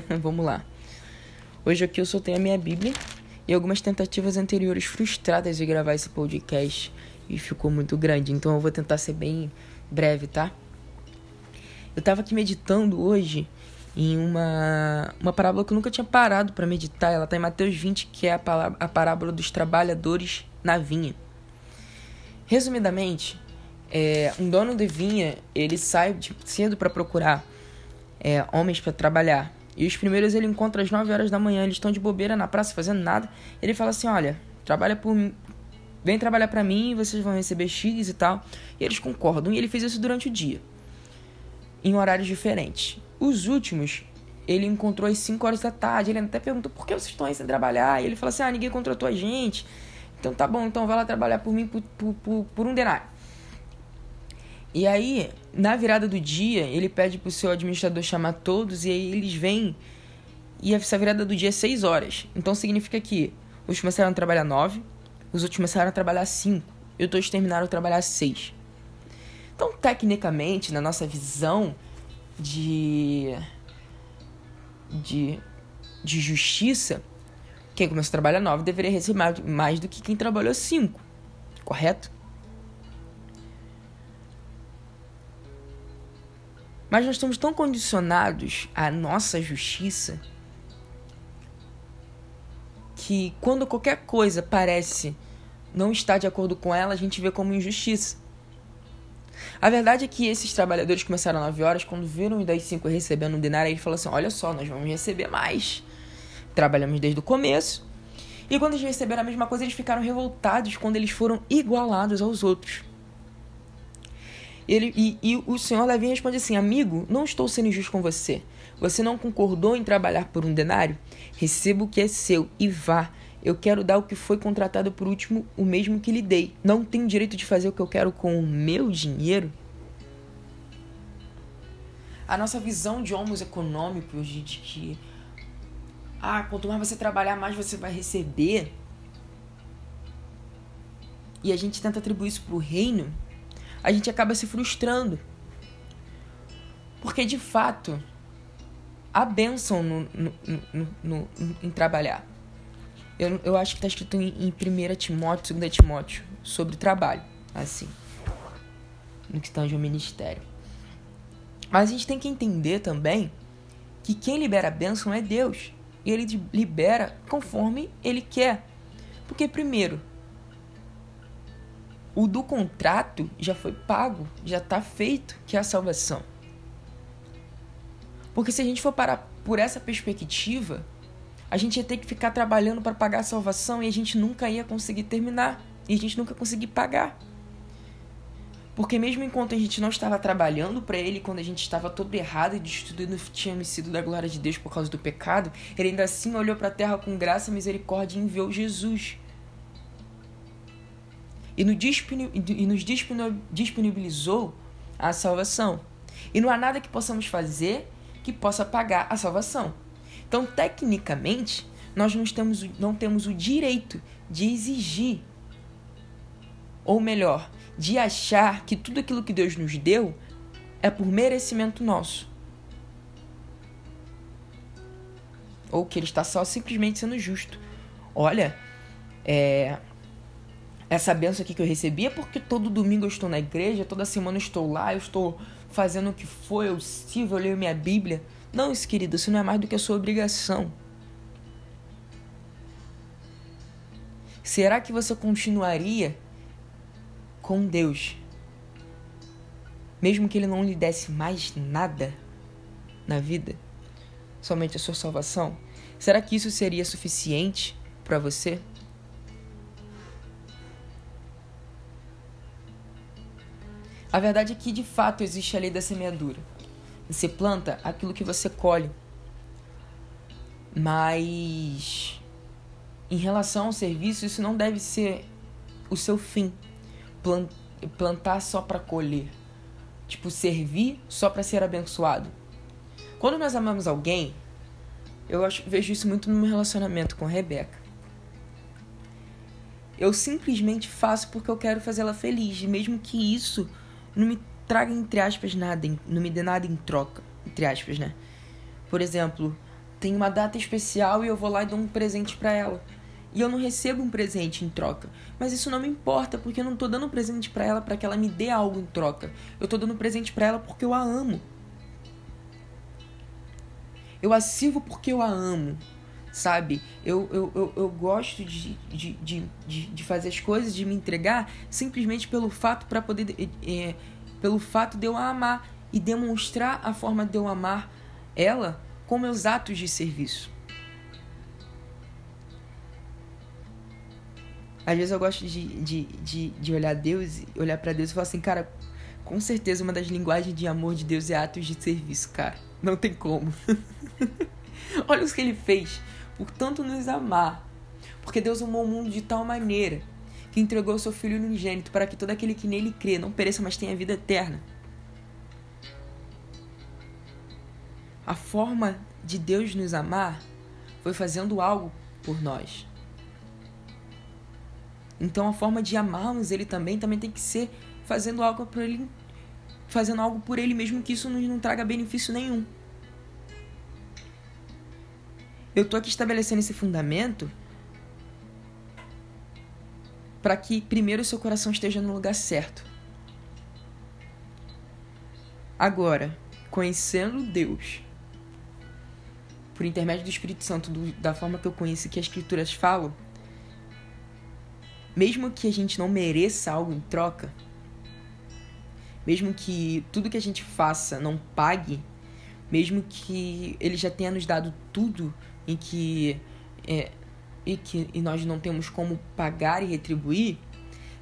Vamos lá. Hoje aqui eu tenho a minha Bíblia e algumas tentativas anteriores frustradas de gravar esse podcast e ficou muito grande, então eu vou tentar ser bem breve, tá? Eu tava aqui meditando hoje em uma, uma parábola que eu nunca tinha parado para meditar. Ela tá em Mateus 20, que é a, a parábola dos trabalhadores na vinha. Resumidamente, é, um dono de vinha ele sai de cedo para procurar é, homens para trabalhar. E os primeiros ele encontra às 9 horas da manhã, eles estão de bobeira na praça fazendo nada. Ele fala assim: Olha, trabalha por vem trabalhar para mim, vocês vão receber X e tal. E eles concordam. E ele fez isso durante o dia, em horários diferentes. Os últimos, ele encontrou às 5 horas da tarde. Ele até perguntou por que vocês estão aí sem trabalhar. E ele falou assim: Ah, ninguém contratou a gente. Então tá bom, então vai lá trabalhar por mim por, por, por, por um denário. E aí, na virada do dia, ele pede pro seu administrador chamar todos e aí eles vêm. E essa virada do dia é 6 horas. Então significa que os começaram a trabalhar 9, os outros começaram a trabalhar 5 e os todos terminaram a trabalhar 6. Então, tecnicamente, na nossa visão de, de, de justiça, quem começou a trabalhar 9 deveria receber mais do que quem trabalhou 5, correto? Mas nós estamos tão condicionados à nossa justiça que quando qualquer coisa parece não estar de acordo com ela, a gente vê como injustiça. A verdade é que esses trabalhadores começaram às 9 horas, quando viram os das 5 recebendo um denário, eles falaram assim: olha só, nós vamos receber mais. Trabalhamos desde o começo. E quando eles receberam a mesma coisa, eles ficaram revoltados quando eles foram igualados aos outros. Ele, e, e o senhor Levi responde assim: Amigo, não estou sendo injusto com você. Você não concordou em trabalhar por um denário? Receba o que é seu e vá. Eu quero dar o que foi contratado por último, o mesmo que lhe dei. Não tenho direito de fazer o que eu quero com o meu dinheiro? A nossa visão de homos econômicos, de que ah, quanto mais você trabalhar, mais você vai receber. E a gente tenta atribuir isso para o reino a gente acaba se frustrando. Porque de fato, há bênção no, no, no, em trabalhar. Eu, eu acho que está escrito em, em 1 Timóteo, 2 Timóteo, sobre trabalho, assim, no que de um ministério. Mas a gente tem que entender também que quem libera a bênção é Deus. E ele libera conforme ele quer. Porque, primeiro, o do contrato já foi pago, já está feito, que é a salvação. Porque se a gente for parar por essa perspectiva, a gente ia ter que ficar trabalhando para pagar a salvação e a gente nunca ia conseguir terminar. E a gente nunca conseguir pagar. Porque mesmo enquanto a gente não estava trabalhando para ele, quando a gente estava todo errado e destruído tinha sido da glória de Deus por causa do pecado, ele ainda assim olhou para a terra com graça, misericórdia e enviou Jesus e nos disponibilizou a salvação. E não há nada que possamos fazer que possa pagar a salvação. Então, tecnicamente, nós não temos, não temos o direito de exigir, ou melhor, de achar que tudo aquilo que Deus nos deu é por merecimento nosso. Ou que Ele está só simplesmente sendo justo. Olha, é, essa benção aqui que eu recebi é porque todo domingo eu estou na igreja, toda semana eu estou lá, eu estou fazendo o que for, eu sirvo, eu leio minha Bíblia. Não, isso, querido, isso não é mais do que a sua obrigação. Será que você continuaria com Deus, mesmo que Ele não lhe desse mais nada na vida, somente a sua salvação? Será que isso seria suficiente para você? A verdade é que de fato existe a lei da semeadura. Você planta aquilo que você colhe. Mas em relação ao serviço, isso não deve ser o seu fim. Plantar só para colher. Tipo, servir só para ser abençoado. Quando nós amamos alguém, eu acho, vejo isso muito no meu relacionamento com a Rebeca. Eu simplesmente faço porque eu quero fazer ela feliz, mesmo que isso não me traga, entre aspas, nada, não me dê nada em troca, entre aspas, né? Por exemplo, tem uma data especial e eu vou lá e dou um presente para ela. E eu não recebo um presente em troca. Mas isso não me importa, porque eu não tô dando um presente para ela para que ela me dê algo em troca. Eu tô dando um presente para ela porque eu a amo. Eu a sirvo porque eu a amo sabe? Eu, eu, eu, eu gosto de, de, de, de, fazer as coisas, de me entregar simplesmente pelo fato para poder. É, pelo fato de eu amar e demonstrar a forma de eu amar ela com meus atos de serviço. Às vezes eu gosto de, de, de, de olhar Deus, olhar para Deus e falar assim, cara, com certeza uma das linguagens de amor de Deus é atos de serviço, cara. Não tem como. Olha o que ele fez por tanto nos amar. Porque Deus amou o mundo de tal maneira que entregou o seu Filho unigênito para que todo aquele que nele crê não pereça, mas tenha vida eterna. A forma de Deus nos amar foi fazendo algo por nós. Então a forma de amarmos ele também também tem que ser fazendo algo por ele, fazendo algo por ele mesmo que isso não traga benefício nenhum. Eu tô aqui estabelecendo esse fundamento para que primeiro o seu coração esteja no lugar certo. Agora, conhecendo Deus, por intermédio do Espírito Santo, do, da forma que eu conheço que as Escrituras falam, mesmo que a gente não mereça algo em troca, mesmo que tudo que a gente faça não pague, mesmo que Ele já tenha nos dado tudo em que, é, e que e nós não temos como pagar e retribuir,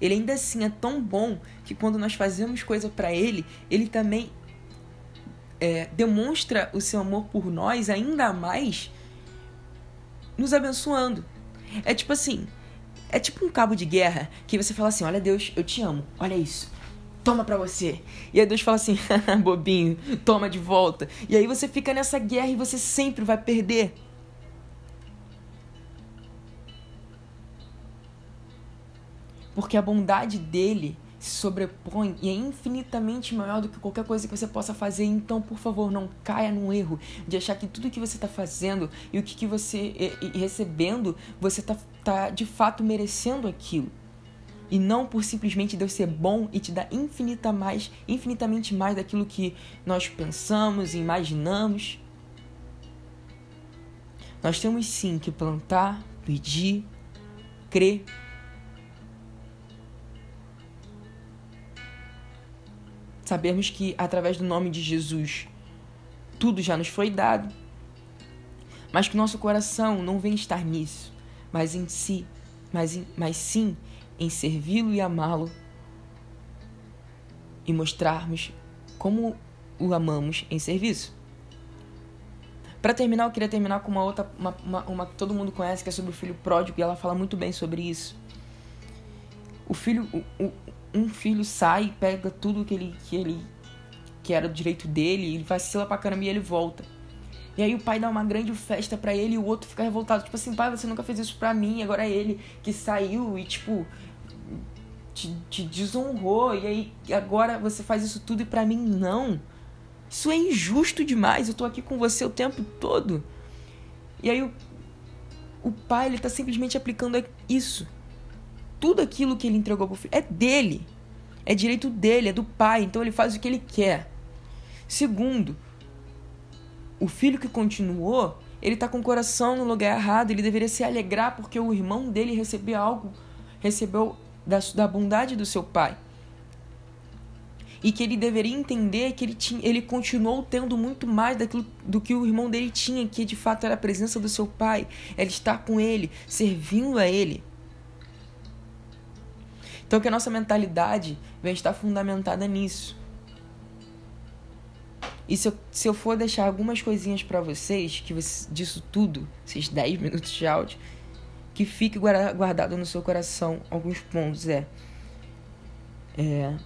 ele ainda assim é tão bom que quando nós fazemos coisa para ele, ele também é, demonstra o seu amor por nós ainda mais, nos abençoando. É tipo assim, é tipo um cabo de guerra que você fala assim: Olha, Deus, eu te amo, olha isso. Toma pra você. E aí Deus fala assim: bobinho, toma de volta. E aí você fica nessa guerra e você sempre vai perder. Porque a bondade dele se sobrepõe e é infinitamente maior do que qualquer coisa que você possa fazer. Então, por favor, não caia num erro de achar que tudo que você está fazendo e o que, que você e, e recebendo, você está tá de fato merecendo aquilo. E não por simplesmente Deus ser bom e te dar infinita mais, infinitamente mais daquilo que nós pensamos e imaginamos. Nós temos sim que plantar, pedir, crer Sabemos que através do nome de Jesus tudo já nos foi dado, mas que nosso coração não vem estar nisso, mas em si, mas, em, mas sim em servi-lo e amá-lo e mostrarmos como o amamos em serviço. Para terminar, eu queria terminar com uma outra, uma, uma, uma, que todo mundo conhece, que é sobre o filho pródigo, e ela fala muito bem sobre isso. O filho, o, o, um filho sai, pega tudo que ele que ele que era do direito dele, ele vacila pra caramba e ele volta. E aí o pai dá uma grande festa para ele e o outro fica revoltado, tipo assim, pai, você nunca fez isso pra mim, agora é ele que saiu e tipo te, te desonrou e aí agora você faz isso tudo e para mim não. Isso é injusto demais. Eu tô aqui com você o tempo todo. E aí o, o pai ele tá simplesmente aplicando isso tudo aquilo que ele entregou pro filho é dele. É direito dele, é do pai, então ele faz o que ele quer. Segundo, o filho que continuou, ele tá com o coração no lugar errado, ele deveria se alegrar porque o irmão dele recebeu algo, recebeu da, da bondade do seu pai. E que ele deveria entender que ele, tinha, ele continuou tendo muito mais daquilo do que o irmão dele tinha, que de fato era a presença do seu pai, ele estar com ele, servindo a ele. Então que a nossa mentalidade venha estar fundamentada nisso. E se eu, se eu for deixar algumas coisinhas para vocês, que você, disso tudo, esses 10 minutos de áudio, que fique guardado no seu coração alguns pontos é, é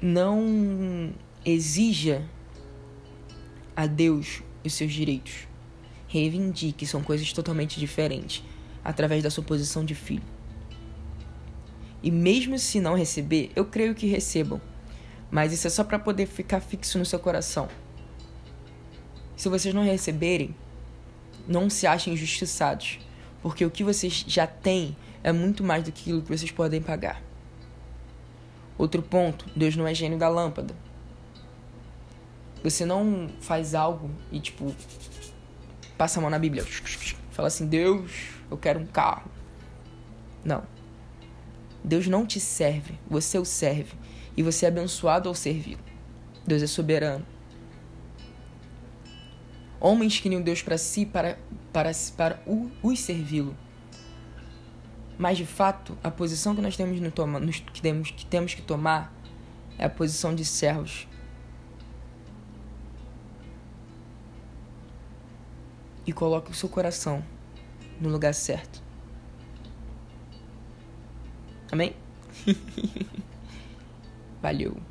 não exija a Deus os seus direitos. Reivindique, são coisas totalmente diferentes, através da sua posição de filho. E mesmo se não receber, eu creio que recebam. Mas isso é só para poder ficar fixo no seu coração. Se vocês não receberem, Não se achem injustiçados, porque o que vocês já têm é muito mais do que aquilo que vocês podem pagar. Outro ponto, Deus não é gênio da lâmpada. Você não faz algo e tipo passa a mão na Bíblia, fala assim: "Deus, eu quero um carro". Não. Deus não te serve, você o serve e você é abençoado ao servir. Deus é soberano. Homens queriam Deus para si para para para os servi-lo. Mas de fato, a posição que nós temos, no toma, nos, que, temos, que temos que tomar é a posição de servos. E coloque o seu coração no lugar certo. Amém? Valeu.